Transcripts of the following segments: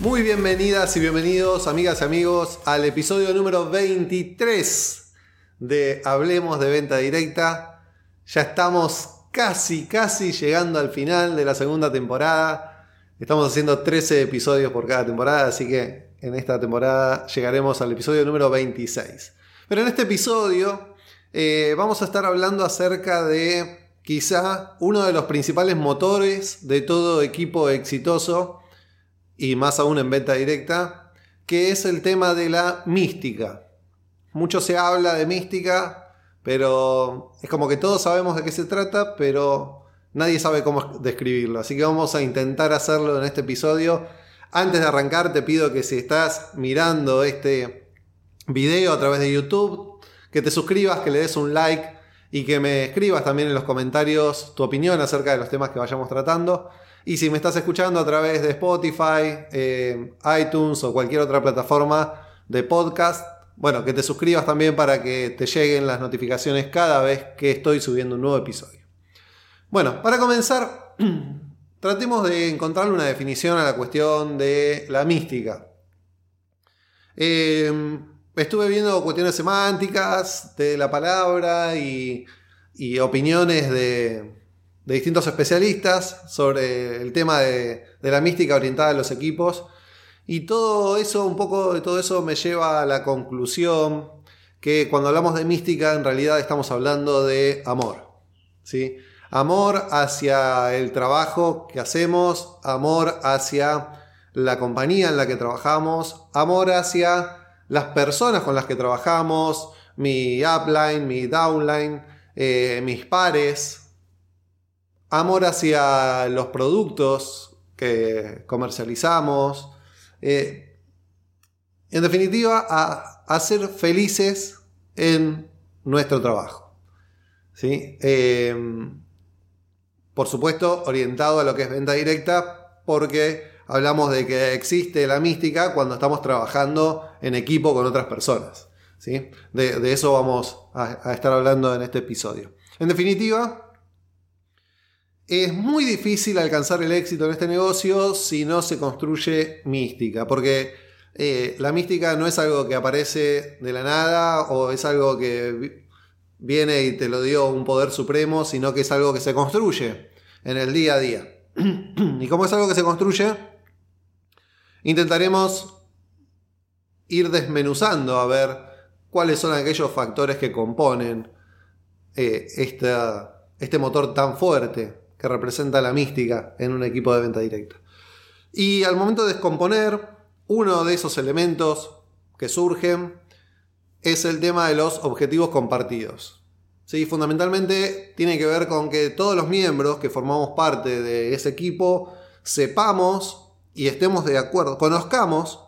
Muy bienvenidas y bienvenidos, amigas y amigos, al episodio número 23 de Hablemos de Venta Directa. Ya estamos casi, casi llegando al final de la segunda temporada. Estamos haciendo 13 episodios por cada temporada, así que en esta temporada llegaremos al episodio número 26. Pero en este episodio eh, vamos a estar hablando acerca de quizá uno de los principales motores de todo equipo exitoso y más aún en venta directa, que es el tema de la mística. Mucho se habla de mística, pero es como que todos sabemos de qué se trata, pero nadie sabe cómo describirlo. Así que vamos a intentar hacerlo en este episodio. Antes de arrancar, te pido que si estás mirando este video a través de YouTube, que te suscribas, que le des un like y que me escribas también en los comentarios tu opinión acerca de los temas que vayamos tratando. Y si me estás escuchando a través de Spotify, eh, iTunes o cualquier otra plataforma de podcast, bueno, que te suscribas también para que te lleguen las notificaciones cada vez que estoy subiendo un nuevo episodio. Bueno, para comenzar, tratemos de encontrar una definición a la cuestión de la mística. Eh, estuve viendo cuestiones semánticas de la palabra y opiniones de, de distintos especialistas sobre el tema de, la mística orientada a los equipos. Y todo eso, un poco de todo eso me lleva a la conclusión que cuando hablamos de mística en realidad estamos hablando de amor. ¿sí? Amor hacia el trabajo que hacemos, amor hacia la compañía en la que trabajamos, amor hacia las personas con las que trabajamos, mi upline, mi downline, eh, mis pares, amor hacia los productos que comercializamos. Eh, en definitiva, a, ser felices en nuestro trabajo. ¿sí? Em, por supuesto, orientado a lo que es venta directa, porque hablamos de que existe la mística cuando estamos trabajando en equipo con otras personas. ¿sí? De, eso vamos a estar hablando en este episodio. En definitiva, es muy difícil alcanzar el éxito en este negocio si no se construye mística, porque eh, la mística no es algo que aparece de la nada o es algo que viene y te lo dio un poder supremo, sino que es algo que se construye en el día a día. y como es algo que se construye, intentaremos ir desmenuzando a ver cuáles son aquellos factores que componen eh, este motor tan fuerte que representa la mística en un equipo de venta directa. Y al momento de descomponer, uno de esos elementos que surgen es el tema de los objetivos compartidos. ¿Sí? Fundamentalmente tiene que ver con que todos los miembros que formamos parte de ese equipo sepamos y estemos de acuerdo, conozcamos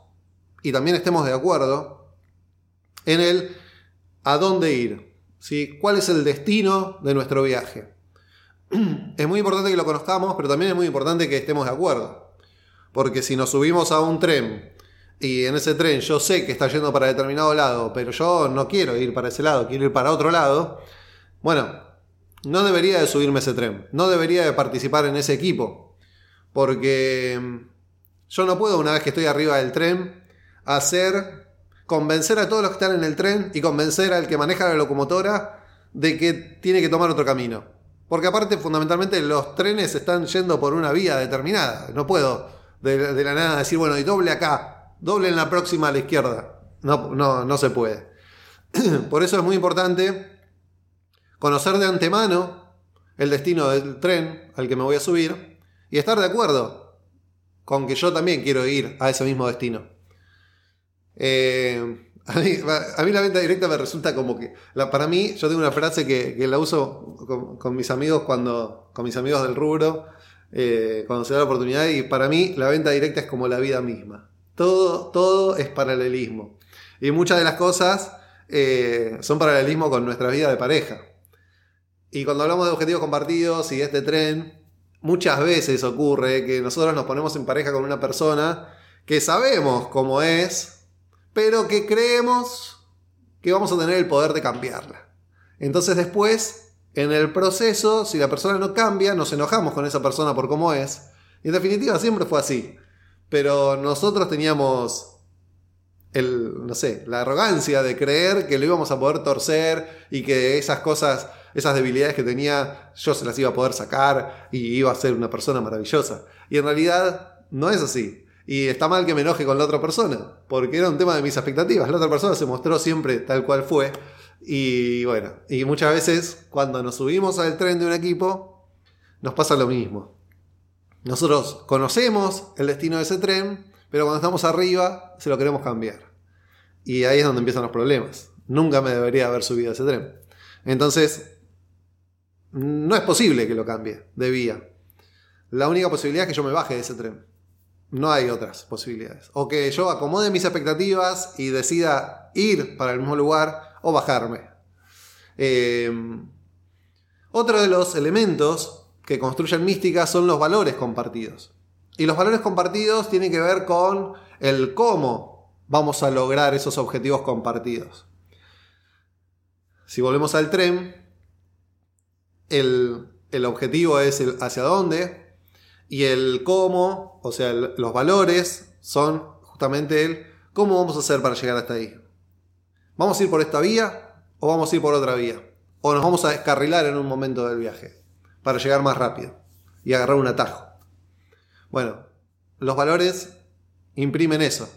y también estemos de acuerdo en el a dónde ir, ¿sí? cuál es el destino de nuestro viaje es muy importante que lo conozcamos, pero también es muy importante que estemos de acuerdo. Porque si nos subimos a un tren y en ese tren yo sé que está yendo para determinado lado, pero yo no quiero ir para ese lado, quiero ir para otro lado, bueno, no debería de subirme ese tren, no debería de participar en ese equipo. Porque yo no puedo, una vez que estoy arriba del tren, hacer, convencer a todos los que están en el tren y convencer al que maneja la locomotora de que tiene que tomar otro camino. Porque aparte, fundamentalmente, los trenes están yendo por una vía determinada. No puedo de, la nada decir, bueno, y doble acá, doble en la próxima a la izquierda. No, no, no se puede. por eso es muy importante conocer de antemano el destino del tren al que me voy a subir y estar de acuerdo con que yo también quiero ir a ese mismo destino. Eh, a mí, la venta directa me resulta como que. para mí, yo tengo una frase que, la uso con, mis amigos cuando. con mis amigos del rubro. Eh, cuando se da la oportunidad. Y para mí, la venta directa es como la vida misma. Todo, todo es paralelismo. Y muchas de las cosas eh, son paralelismo con nuestra vida de pareja. Y cuando hablamos de objetivos compartidos y de este tren, muchas veces ocurre que nosotros nos ponemos en pareja con una persona que sabemos cómo es, pero que creemos que vamos a tener el poder de cambiarla. Entonces después, en el proceso, si la persona no cambia, nos enojamos con esa persona por cómo es. Y en definitiva siempre fue así. Pero nosotros teníamos el, no sé, la arrogancia de creer que lo íbamos a poder torcer y que esas cosas, esas debilidades que tenía, yo se las iba a poder sacar y iba a ser una persona maravillosa. Y en realidad no es así. Y está mal que me enoje con la otra persona, porque era un tema de mis expectativas. La otra persona se mostró siempre tal cual fue. Y bueno, y muchas veces cuando nos subimos al tren de un equipo, nos pasa lo mismo. Nosotros conocemos el destino de ese tren, pero cuando estamos arriba se lo queremos cambiar. Y ahí es donde empiezan los problemas. Nunca me debería haber subido a ese tren. Entonces, no es posible que lo cambie de vía. La única posibilidad es que yo me baje de ese tren. No hay otras posibilidades. O que yo acomode mis expectativas y decida ir para el mismo lugar o bajarme. Eh, otro de los elementos que construyen mística son los valores compartidos. Y los valores compartidos tienen que ver con el cómo vamos a lograr esos objetivos compartidos. Si volvemos al tren, el, objetivo es el hacia dónde y el cómo, o sea, los valores son justamente el cómo vamos a hacer para llegar hasta ahí. ¿Vamos a ir por esta vía o vamos a ir por otra vía? O nos vamos a descarrilar en un momento del viaje para llegar más rápido y agarrar un atajo. Bueno, los valores imprimen eso.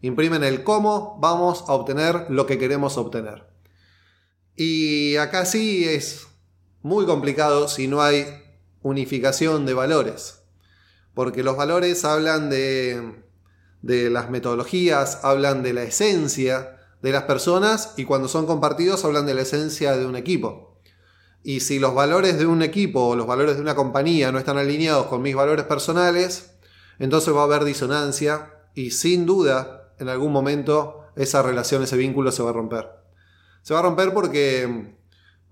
Imprimen el cómo vamos a obtener lo que queremos obtener. Y acá sí es muy complicado si no hay unificación de valores. Porque los valores hablan de, de las metodologías, hablan de la esencia de las personas y cuando son compartidos hablan de la esencia de un equipo. Y si los valores de un equipo o los valores de una compañía no están alineados con mis valores personales, entonces va a haber disonancia y sin duda en algún momento esa relación, ese vínculo se va a romper. Se va a romper porque,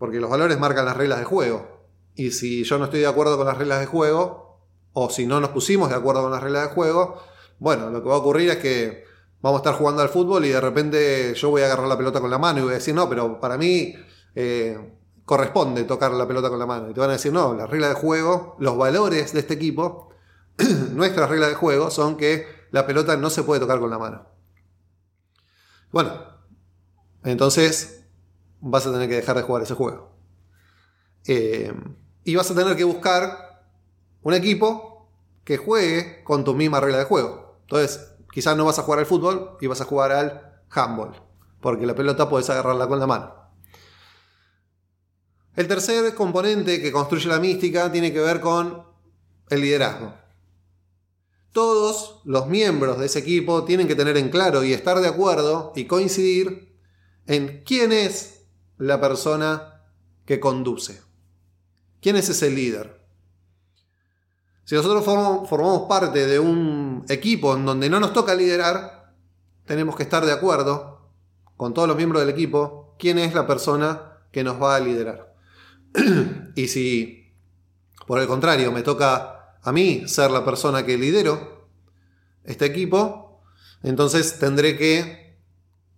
porque los valores marcan las reglas de juego. Y si yo no estoy de acuerdo con las reglas de juego, o si no nos pusimos de acuerdo con las reglas de juego, bueno, lo que va a ocurrir es que vamos a estar jugando al fútbol y de repente yo voy a agarrar la pelota con la mano y voy a decir, no, pero para mí eh, corresponde tocar la pelota con la mano. Y te van a decir, no, las reglas de juego, los valores de este equipo, nuestras reglas de juego son que la pelota no se puede tocar con la mano. Bueno, entonces vas a tener que dejar de jugar ese juego. Eh, y vas a tener que buscar un equipo que juegue con tu misma regla de juego. Entonces, quizás no vas a jugar al fútbol y vas a jugar al handball, porque la pelota puedes agarrarla con la mano. El tercer componente que construye la mística tiene que ver con el liderazgo. Todos los miembros de ese equipo tienen que tener en claro y estar de acuerdo y coincidir en quién es la persona que conduce. ¿Quién es ese líder? Si nosotros formamos, parte de un equipo en donde no nos toca liderar, tenemos que estar de acuerdo con todos los miembros del equipo quién es la persona que nos va a liderar. y si, por el contrario, me toca a mí ser la persona que lidero este equipo, entonces tendré que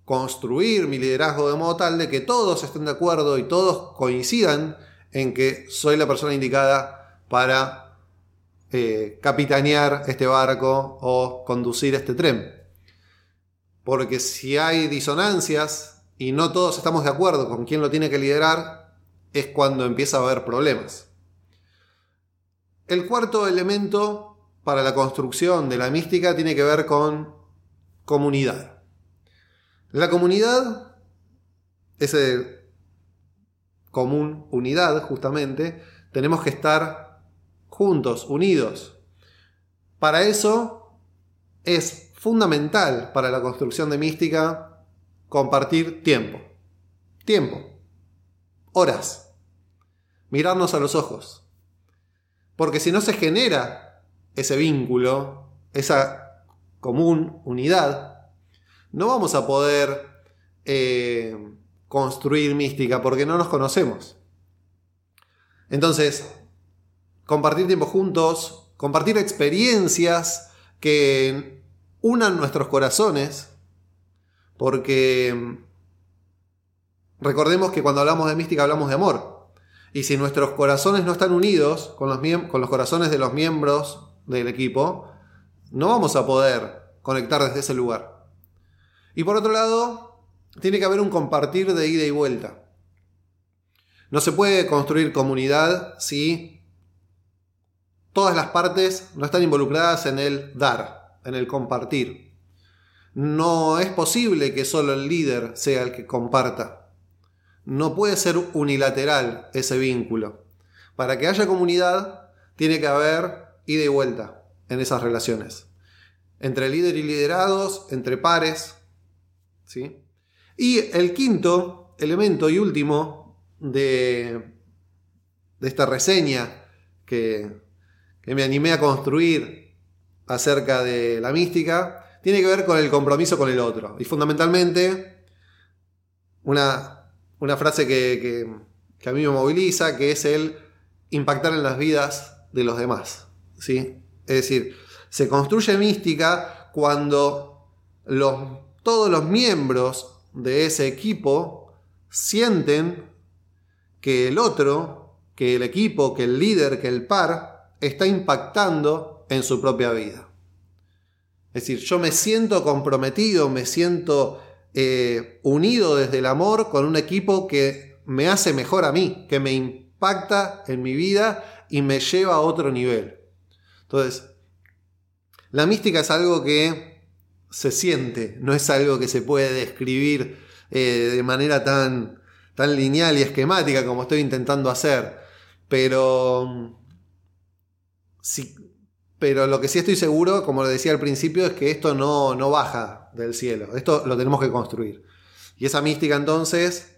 construir mi liderazgo de modo tal de que todos estén de acuerdo y todos coincidan en que soy la persona indicada para eh, capitanear este barco o conducir este tren. Porque si hay disonancias y no todos estamos de acuerdo con quién lo tiene que liderar, es cuando empieza a haber problemas. El cuarto elemento para la construcción de la mística tiene que ver con comunidad. La comunidad, ese común, unidad justamente, tenemos que estar juntos, unidos. Para eso es fundamental para la construcción de mística compartir tiempo. Tiempo. Horas mirarnos a los ojos. Porque si no se genera ese vínculo, esa común unidad, no vamos a poder eh, construir mística porque no nos conocemos. Entonces, compartir tiempo juntos, compartir experiencias que unan nuestros corazones, porque recordemos que cuando hablamos de mística hablamos de amor. Y si nuestros corazones no están unidos con los corazones de los miembros del equipo, no vamos a poder conectar desde ese lugar. Y por otro lado, tiene que haber un compartir de ida y vuelta. No se puede construir comunidad si todas las partes no están involucradas en el dar, en el compartir. No es posible que solo el líder sea el que comparta. No puede ser unilateral ese vínculo. Para que haya comunidad, tiene que haber ida y vuelta en esas relaciones. Entre líder y liderados, entre pares. ¿Sí? Y el quinto elemento y último de, de esta reseña que, que me animé a construir acerca de la mística tiene que ver con el compromiso con el otro. Y fundamentalmente, una, una frase que, que, a mí me moviliza, que es el impactar en las vidas de los demás. ¿sí? Es decir, se construye mística cuando los, todos los miembros de ese equipo sienten que el otro, que el equipo, que el líder, que el par, está impactando en su propia vida. Es decir, yo me siento comprometido, me siento eh, unido desde el amor con un equipo que me hace mejor a mí, que me impacta en mi vida y me lleva a otro nivel. Entonces, la mística es algo que se siente, no es algo que se puede describir eh, de manera tan, tan lineal y esquemática como estoy intentando hacer. Pero, pero lo que sí estoy seguro, como lo decía al principio, es que esto no, no baja del cielo. Esto lo tenemos que construir. Y esa mística entonces,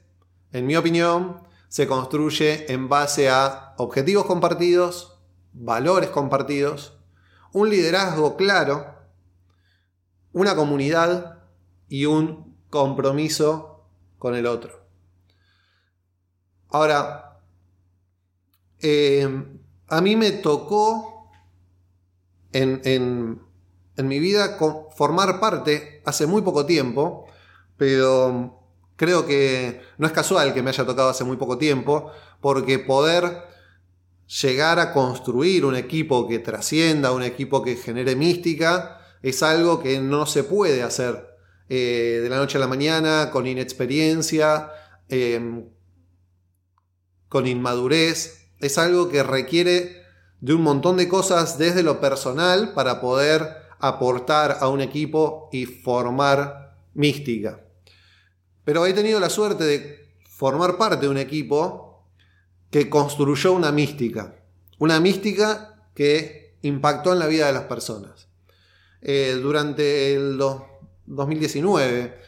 en mi opinión, se construye en base a objetivos compartidos, valores compartidos, un liderazgo claro, una comunidad y un compromiso con el otro. Ahora, eh, a mí me tocó en, en mi vida formar parte hace muy poco tiempo, pero creo que no es casual que me haya tocado hace muy poco tiempo, porque poder llegar a construir un equipo que trascienda, un equipo que genere mística, es algo que no se puede hacer eh, de la noche a la mañana, con inexperiencia, em, con inmadurez. Es algo que requiere de un montón de cosas desde lo personal para poder aportar a un equipo y formar mística. Pero he tenido la suerte de formar parte de un equipo que construyó una mística. Una mística que impactó en la vida de las personas. Eh, durante el 2019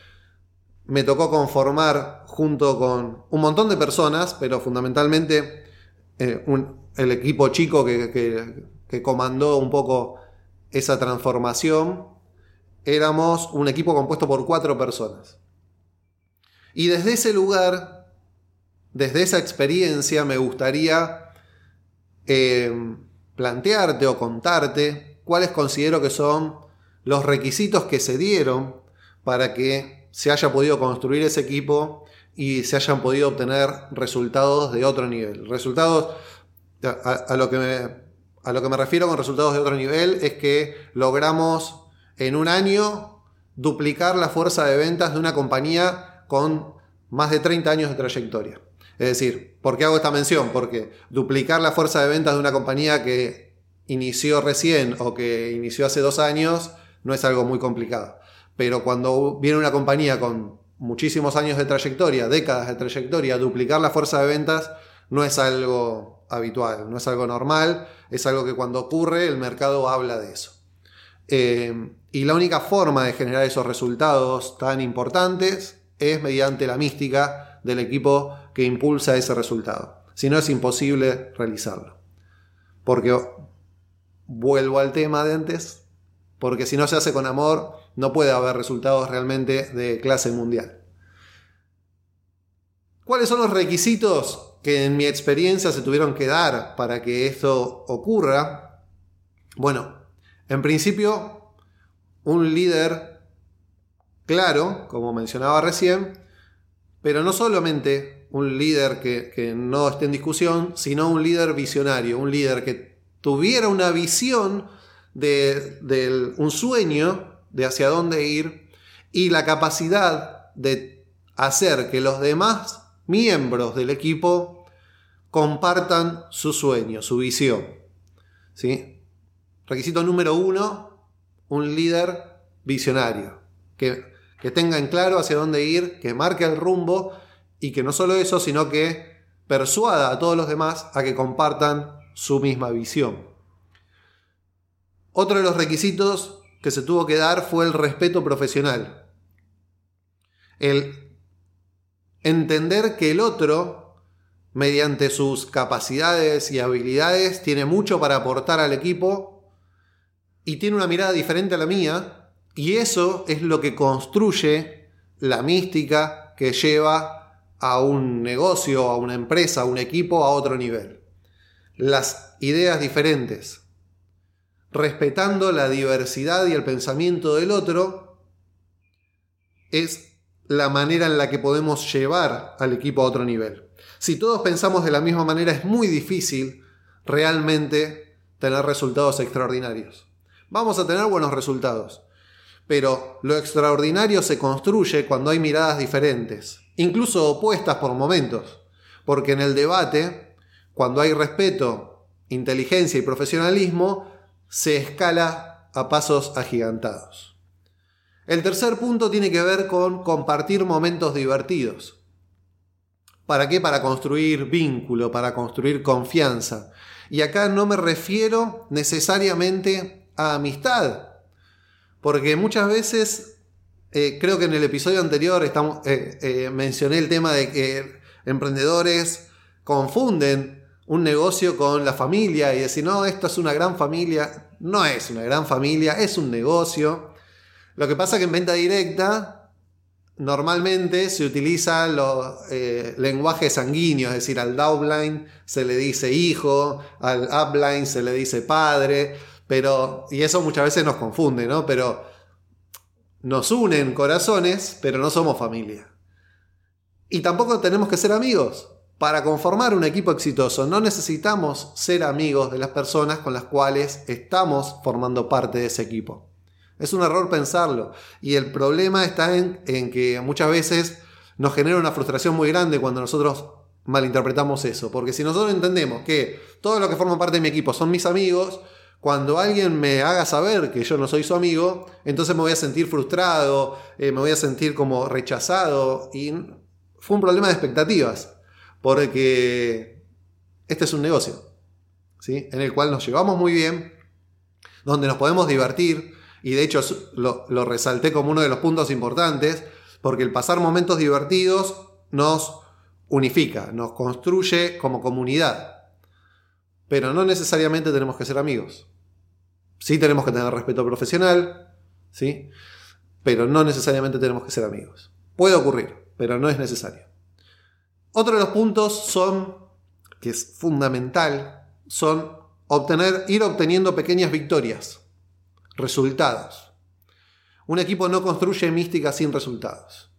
me tocó conformar junto con un montón de personas, pero fundamentalmente eh, el equipo chico que, comandó un poco esa transformación, éramos un equipo compuesto por cuatro personas. Y desde ese lugar desde esa experiencia me gustaría eh, plantearte o contarte cuáles considero que son los requisitos que se dieron para que se haya podido construir ese equipo y se hayan podido obtener resultados de otro nivel. Resultados, a, lo, que me, a lo que me refiero con resultados de otro nivel es que logramos en un año duplicar la fuerza de ventas de una compañía con más de 30 años de trayectoria. Es decir, ¿por qué hago esta mención? Porque duplicar la fuerza de ventas de una compañía que inició recién o que inició hace dos años no es algo muy complicado. Pero cuando viene una compañía con muchísimos años de trayectoria, décadas de trayectoria, duplicar la fuerza de ventas no es algo habitual, no es algo normal, es algo que cuando ocurre el mercado habla de eso. Eh, y la única forma de generar esos resultados tan importantes es mediante la mística del equipo que impulsa ese resultado. Si no, es imposible realizarlo. Porque vuelvo al tema de antes, porque si no se hace con amor, no puede haber resultados realmente de clase mundial. ¿Cuáles son los requisitos que en mi experiencia se tuvieron que dar para que esto ocurra? Bueno, en principio, un líder claro, como mencionaba recién, pero no solamente un líder que, no esté en discusión, sino un líder visionario, un líder que tuviera una visión de, un sueño de hacia dónde ir y la capacidad de hacer que los demás miembros del equipo compartan su sueño, su visión. ¿Sí? Requisito número uno, un líder visionario, que, que tenga en claro hacia dónde ir, que marque el rumbo y que no solo eso, sino que persuada a todos los demás a que compartan su misma visión. Otro de los requisitos que se tuvo que dar fue el respeto profesional. El entender que el otro, mediante sus capacidades y habilidades, tiene mucho para aportar al equipo y tiene una mirada diferente a la mía, y eso es lo que construye la mística que lleva a un negocio, a una empresa, a un equipo a otro nivel. Las ideas diferentes, respetando la diversidad y el pensamiento del otro, es la manera en la que podemos llevar al equipo a otro nivel. Si todos pensamos de la misma manera, es muy difícil realmente tener resultados extraordinarios. Vamos a tener buenos resultados, pero lo extraordinario se construye cuando hay miradas diferentes, incluso opuestas por momentos, porque en el debate, cuando hay respeto, inteligencia y profesionalismo, se escala a pasos agigantados. El tercer punto tiene que ver con compartir momentos divertidos. ¿Para qué? Para construir vínculo, para construir confianza. Y acá no me refiero necesariamente a amistad, porque muchas veces, eh, creo que en el episodio anterior eh, eh, mencioné el tema de que emprendedores confunden un negocio con la familia y decir, no, esto es una gran familia. No es una gran familia, es un negocio. Lo que pasa es que en venta directa normalmente se utilizan los eh, lenguajes sanguíneos, es decir, al downline se le dice hijo, al upline se le dice padre, pero, y eso muchas veces nos confunde, ¿no? Pero nos unen corazones, pero no somos familia. Y tampoco tenemos que ser amigos. Para conformar un equipo exitoso no necesitamos ser amigos de las personas con las cuales estamos formando parte de ese equipo. Es un error pensarlo. Y el problema está en, que muchas veces nos genera una frustración muy grande cuando nosotros malinterpretamos eso. Porque si nosotros entendemos que todo lo que forma parte de mi equipo son mis amigos, cuando alguien me haga saber que yo no soy su amigo, entonces me voy a sentir frustrado, eh, me voy a sentir como rechazado. Y fue un problema de expectativas. Porque este es un negocio, ¿sí? En el cual nos llevamos muy bien, donde nos podemos divertir, y de hecho lo, resalté como uno de los puntos importantes, porque el pasar momentos divertidos nos unifica, nos construye como comunidad. Pero no necesariamente tenemos que ser amigos. Sí tenemos que tener respeto profesional, ¿sí? Pero no necesariamente tenemos que ser amigos. Puede ocurrir, pero no es necesario. Otro de los puntos son, que es fundamental, son obtener, ir obteniendo pequeñas victorias resultados. Un equipo no construye mística sin resultados.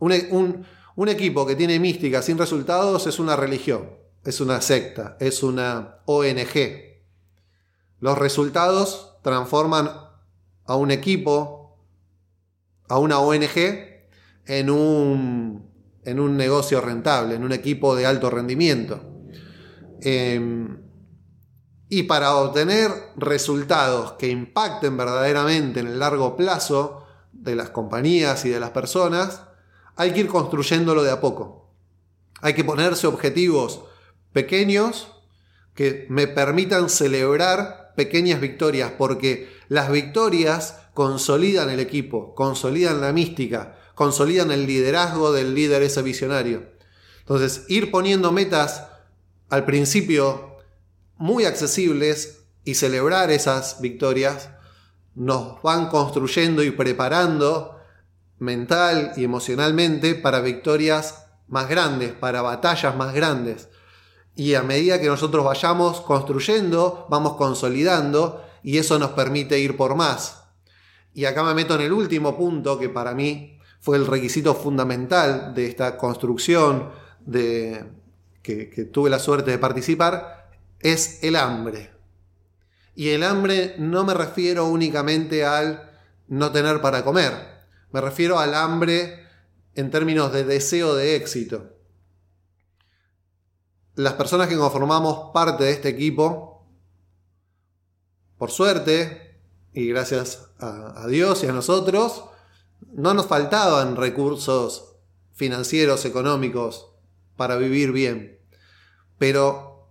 E, un, equipo que tiene mística sin resultados es una religión, es una secta, es una ONG. Los resultados transforman a un equipo, a una ONG, en un, en un negocio rentable, en un equipo de alto rendimiento. Em, y para obtener resultados que impacten verdaderamente en el largo plazo de las compañías y de las personas, hay que ir construyéndolo de a poco. Hay que ponerse objetivos pequeños que me permitan celebrar pequeñas victorias, porque las victorias consolidan el equipo, consolidan la mística, consolidan el liderazgo del líder ese visionario. Entonces, ir poniendo metas al principio muy accesibles y celebrar esas victorias nos van construyendo y preparando mental y emocionalmente para victorias más grandes, para batallas más grandes. Y a medida que nosotros vayamos construyendo, vamos consolidando y eso nos permite ir por más. Y acá me meto en el último punto que para mí fue el requisito fundamental de esta construcción de, que, tuve la suerte de participar, es el hambre. Y el hambre no me refiero únicamente al no tener para comer, me refiero al hambre en términos de deseo de éxito. Las personas que conformamos parte de este equipo, por suerte, y gracias a, Dios y a nosotros, no nos faltaban recursos financieros, económicos para vivir bien. Pero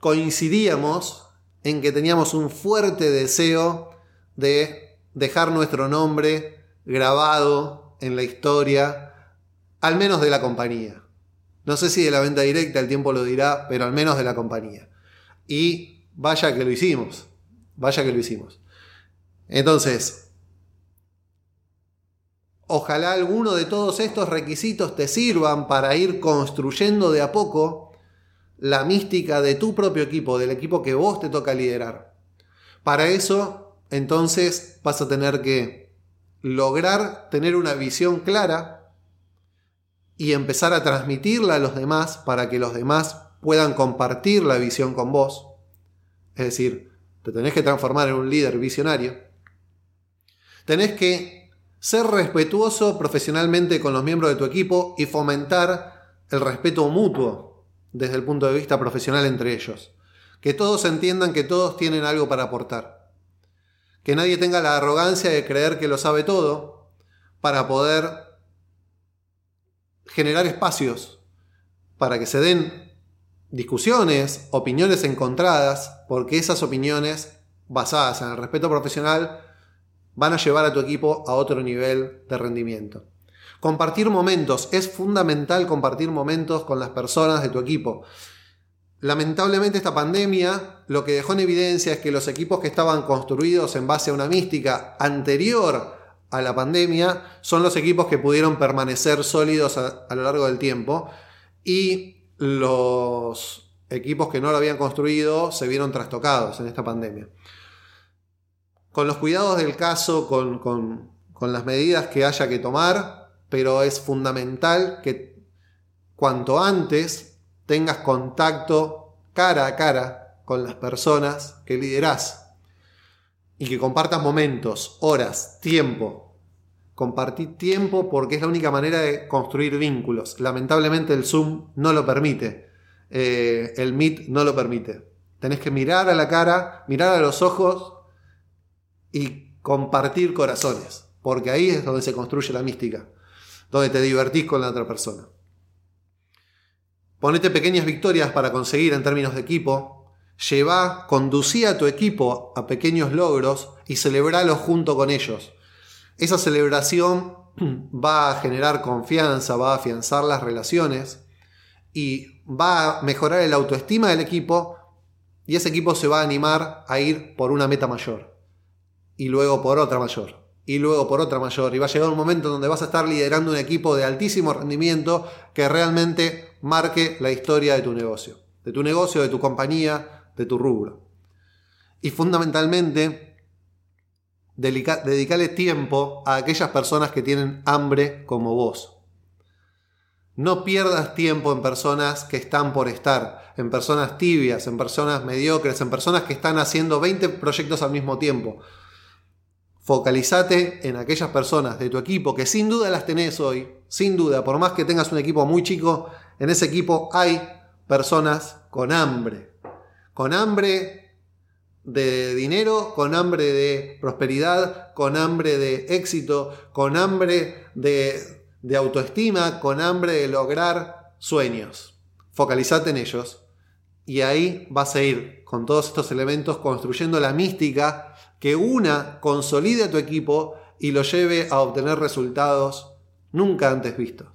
coincidíamos en que teníamos un fuerte deseo de dejar nuestro nombre grabado en la historia, al menos de la compañía. No sé si de la venta directa, el tiempo lo dirá, pero al menos de la compañía. Y vaya que lo hicimos, vaya que lo hicimos. Entonces, ojalá alguno de todos estos requisitos te sirvan para ir construyendo de a poco la mística de tu propio equipo, del equipo que vos te toca liderar. Para eso, entonces, vas a tener que lograr tener una visión clara y empezar a transmitirla a los demás para que los demás puedan compartir la visión con vos. Es decir, te tenés que transformar en un líder visionario Tenés que ser respetuoso profesionalmente con los miembros de tu equipo y fomentar el respeto mutuo desde el punto de vista profesional entre ellos. Que todos entiendan que todos tienen algo para aportar. Que nadie tenga la arrogancia de creer que lo sabe todo para poder generar espacios para que se den discusiones, opiniones encontradas, porque esas opiniones basadas en el respeto profesional van a llevar a tu equipo a otro nivel de rendimiento. Compartir momentos, es fundamental compartir momentos con las personas de tu equipo. Lamentablemente esta pandemia lo que dejó en evidencia es que los equipos que estaban construidos en base a una mística anterior a la pandemia son los equipos que pudieron permanecer sólidos a, a lo largo del tiempo y los equipos que no lo habían construido se vieron trastocados en esta pandemia con los cuidados del caso, con, las medidas que haya que tomar, pero es fundamental que cuanto antes tengas contacto cara a cara con las personas que liderás y que compartas momentos, horas, tiempo. Compartir tiempo porque es la única manera de construir vínculos. Lamentablemente el Zoom no lo permite. Eh, el Meet no lo permite. Tenés que mirar a la cara, mirar a los ojos y compartir corazones, porque ahí es donde se construye la mística, donde te divertís con la otra persona. Ponete pequeñas victorias para conseguir en términos de equipo, lleva, conducí a tu equipo a pequeños logros y celebralo junto con ellos. Esa celebración va a generar confianza, va a afianzar las relaciones y va a mejorar el autoestima del equipo y ese equipo se va a animar a ir por una meta mayor y luego por otra mayor, y luego por otra mayor, y va a llegar un momento donde vas a estar liderando un equipo de altísimo rendimiento que realmente marque la historia de tu negocio, de tu negocio, de tu compañía, de tu rubro. Y fundamentalmente, dedicarle tiempo a aquellas personas que tienen hambre como vos. No pierdas tiempo en personas que están por estar, en personas tibias, en personas mediocres, en personas que están haciendo 20 proyectos al mismo tiempo. Focalizate en aquellas personas de tu equipo que sin duda las tenés hoy, sin duda, por más que tengas un equipo muy chico, en ese equipo hay personas con hambre, con hambre de dinero, con hambre de prosperidad, con hambre de éxito, con hambre de, autoestima, con hambre de lograr sueños. Focalizate en ellos y ahí vas a ir con todos estos elementos construyendo la mística que una consolide a tu equipo y lo lleve a obtener resultados nunca antes vistos.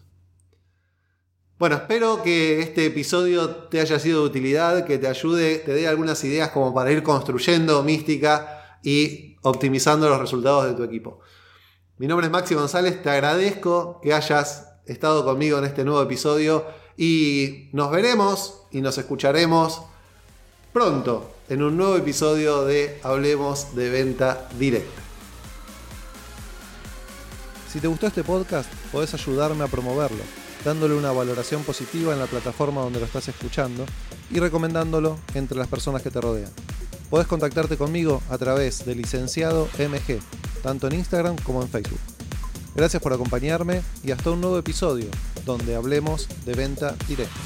Bueno, espero que este episodio te haya sido de utilidad, que te ayude, te dé algunas ideas como para ir construyendo mística y optimizando los resultados de tu equipo. Mi nombre es Maxi González, te agradezco que hayas estado conmigo en este nuevo episodio y nos veremos y nos escucharemos pronto en un nuevo episodio de Hablemos de Venta Directa. Si te gustó este podcast, podés ayudarme a promoverlo, dándole una valoración positiva en la plataforma donde lo estás escuchando y recomendándolo entre las personas que te rodean. Podés contactarte conmigo a través de licenciado MG, tanto en Instagram como en Facebook. Gracias por acompañarme y hasta un nuevo episodio donde hablemos de venta directa.